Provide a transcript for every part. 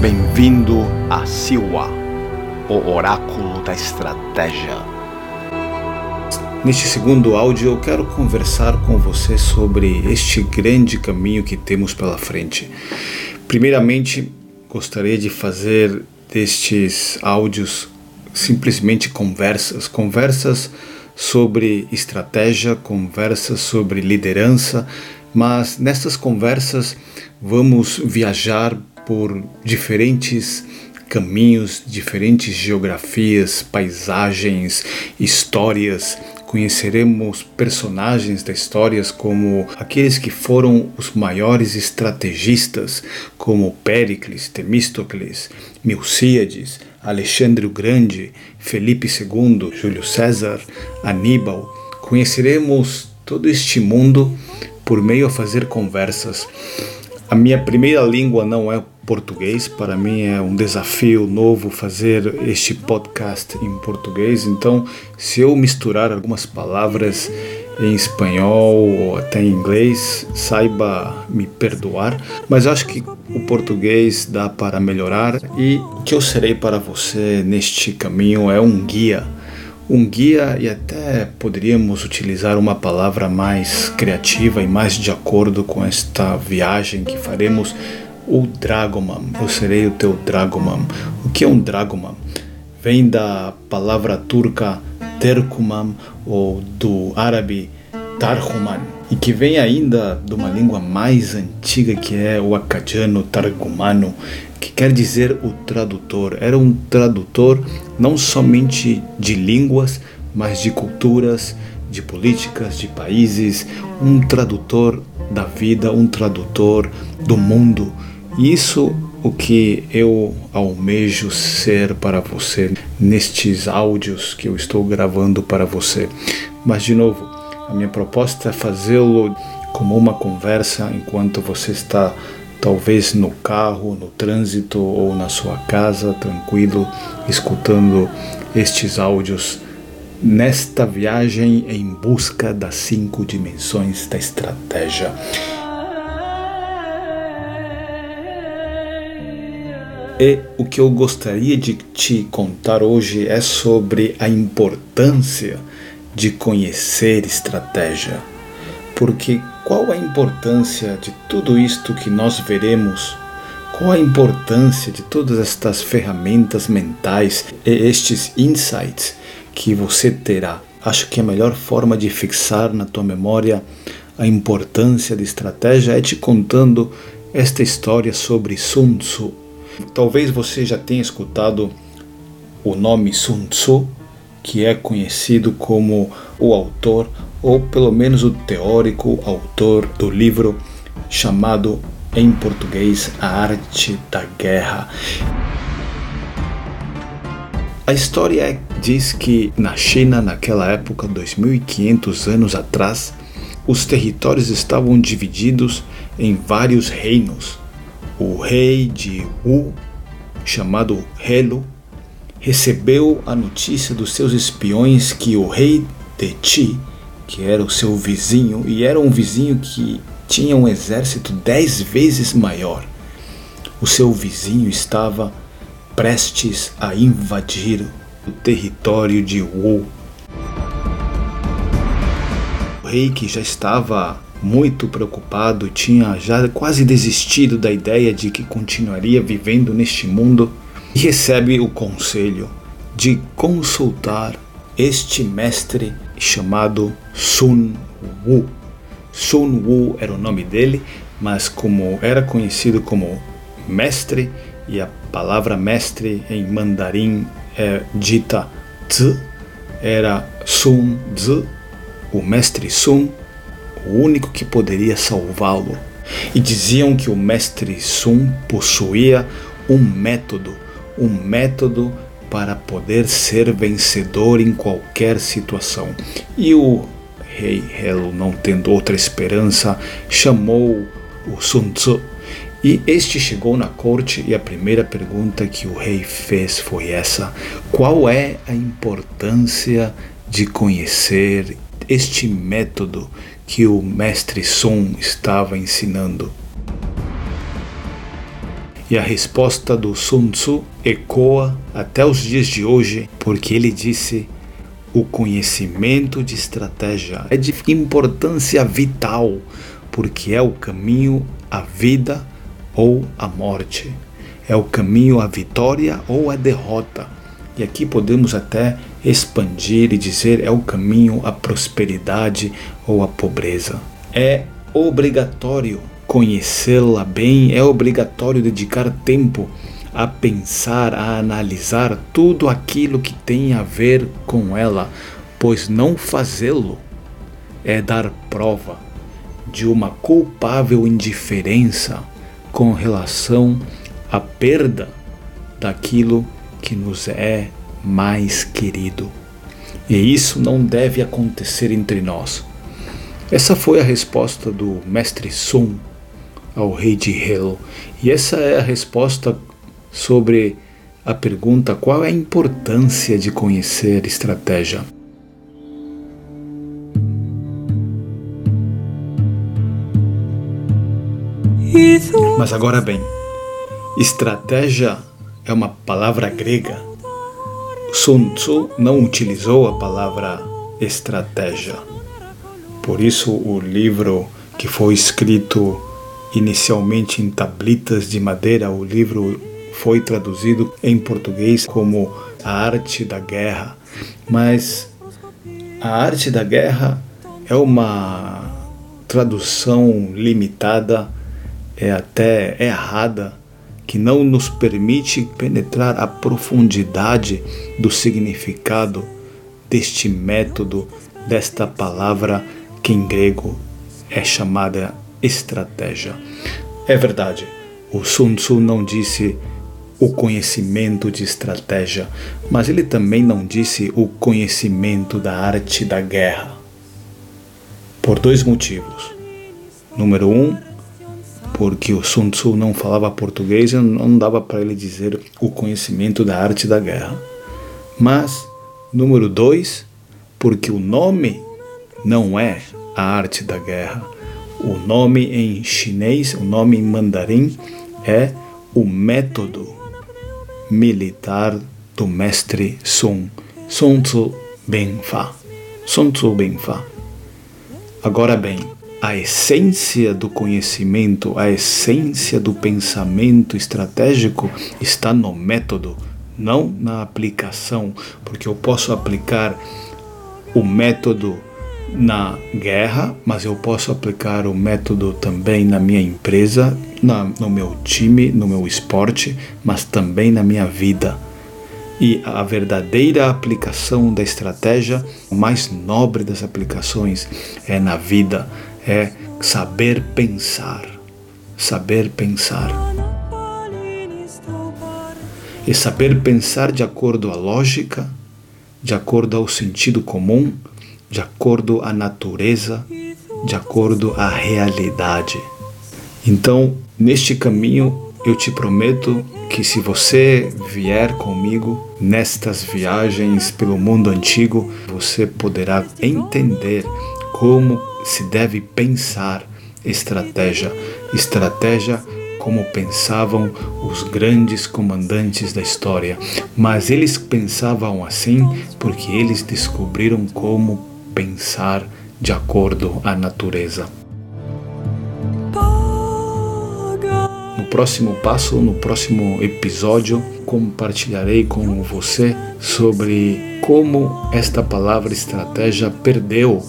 Bem-vindo a Siwa, o oráculo da estratégia. Neste segundo áudio, eu quero conversar com você sobre este grande caminho que temos pela frente. Primeiramente, gostaria de fazer destes áudios simplesmente conversas, conversas sobre estratégia, conversas sobre liderança, mas nessas conversas vamos viajar por diferentes caminhos, diferentes geografias, paisagens, histórias. Conheceremos personagens da história como aqueles que foram os maiores estrategistas, como Péricles, Temístocles, Milcíades, Alexandre o Grande, Felipe II, Júlio César, Aníbal. Conheceremos todo este mundo por meio a fazer conversas. A minha primeira língua não é português, para mim é um desafio novo fazer este podcast em português, então se eu misturar algumas palavras em espanhol ou até em inglês, saiba me perdoar, mas acho que o português dá para melhorar. E que eu serei para você neste caminho é um guia. Um guia e até poderíamos utilizar uma palavra mais criativa e mais de acordo com esta viagem que faremos, o Dragoman. Eu serei o teu Dragoman. O que é um Dragoman? Vem da palavra turca Terkumam ou do árabe Tarhuman e que vem ainda de uma língua mais antiga que é o acadiano targumano, que quer dizer o tradutor. Era um tradutor não somente de línguas, mas de culturas, de políticas, de países, um tradutor da vida, um tradutor do mundo. Isso o que eu almejo ser para você nestes áudios que eu estou gravando para você. Mas de novo, a minha proposta é fazê-lo como uma conversa enquanto você está talvez no carro, no trânsito ou na sua casa, tranquilo, escutando estes áudios nesta viagem em busca das cinco dimensões da estratégia. E o que eu gostaria de te contar hoje é sobre a importância de conhecer estratégia. Porque qual a importância de tudo isto que nós veremos? Qual a importância de todas estas ferramentas mentais e estes insights que você terá? Acho que a melhor forma de fixar na tua memória a importância de estratégia é te contando esta história sobre Sun Tzu, Talvez você já tenha escutado o nome Sun Tzu, que é conhecido como o autor, ou pelo menos o teórico autor do livro chamado em português A Arte da Guerra. A história diz que na China, naquela época, 2500 anos atrás, os territórios estavam divididos em vários reinos o rei de Wu, chamado Helo, recebeu a notícia dos seus espiões que o rei de Qi, que era o seu vizinho, e era um vizinho que tinha um exército dez vezes maior, o seu vizinho estava prestes a invadir o território de Wu. O rei que já estava muito preocupado, tinha já quase desistido da ideia de que continuaria vivendo neste mundo, e recebe o conselho de consultar este mestre chamado Sun Wu. Sun Wu era o nome dele, mas como era conhecido como mestre, e a palavra mestre em mandarim é dita Zi, era Sun Zi, o mestre Sun o único que poderia salvá-lo. E diziam que o mestre Sun possuía um método, um método para poder ser vencedor em qualquer situação. E o rei Helo, não tendo outra esperança, chamou o Sun Tzu. E este chegou na corte e a primeira pergunta que o rei fez foi essa: qual é a importância de conhecer este método que o mestre Sun estava ensinando. E a resposta do Sun Tzu ecoa até os dias de hoje, porque ele disse: o conhecimento de estratégia é de importância vital, porque é o caminho à vida ou à morte, é o caminho à vitória ou à derrota. E aqui podemos até expandir e dizer é o caminho à prosperidade ou à pobreza. É obrigatório conhecê-la bem, é obrigatório dedicar tempo a pensar, a analisar tudo aquilo que tem a ver com ela, pois não fazê-lo é dar prova de uma culpável indiferença com relação à perda daquilo que nos é mais querido. E isso não deve acontecer entre nós. Essa foi a resposta do mestre Sun ao rei de Helo. E essa é a resposta sobre a pergunta qual é a importância de conhecer estratégia. Mas agora bem, estratégia é uma palavra grega. Sun Tzu não utilizou a palavra estratégia. Por isso o livro que foi escrito inicialmente em tablitas de madeira. O livro foi traduzido em português como A Arte da Guerra, mas a arte da guerra é uma tradução limitada, é até errada, que não nos permite penetrar a profundidade do significado deste método, desta palavra que em grego é chamada estratégia. É verdade, o Sun Tzu não disse o conhecimento de estratégia, mas ele também não disse o conhecimento da arte da guerra. Por dois motivos. Número um, porque o Sun Tzu não falava português e não dava para ele dizer o conhecimento da arte da guerra. Mas, número dois, porque o nome não é a arte da guerra o nome em chinês, o nome em mandarim é o método militar do mestre Sun, Sun Tzu Benfa. Sun Tzu Benfa. Agora bem, a essência do conhecimento, a essência do pensamento estratégico está no método, não na aplicação, porque eu posso aplicar o método na guerra, mas eu posso aplicar o método também na minha empresa, na, no meu time, no meu esporte, mas também na minha vida. E a verdadeira aplicação da estratégia, o mais nobre das aplicações, é na vida, é saber pensar. Saber pensar. E saber pensar de acordo à lógica, de acordo ao sentido comum, de acordo à natureza, de acordo à realidade. Então, neste caminho, eu te prometo que se você vier comigo nestas viagens pelo mundo antigo, você poderá entender como se deve pensar estratégia. Estratégia como pensavam os grandes comandantes da história, mas eles pensavam assim porque eles descobriram como pensar de acordo à natureza. No próximo passo, no próximo episódio, compartilharei com você sobre como esta palavra estratégia perdeu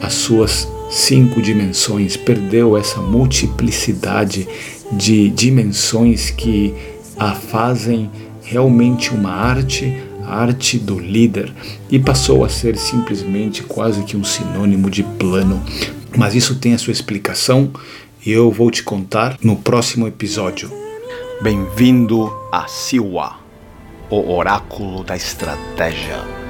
as suas cinco dimensões, perdeu essa multiplicidade de dimensões que a fazem realmente uma arte arte do líder e passou a ser simplesmente quase que um sinônimo de plano. Mas isso tem a sua explicação e eu vou te contar no próximo episódio. Bem-vindo a Siwa, o oráculo da estratégia.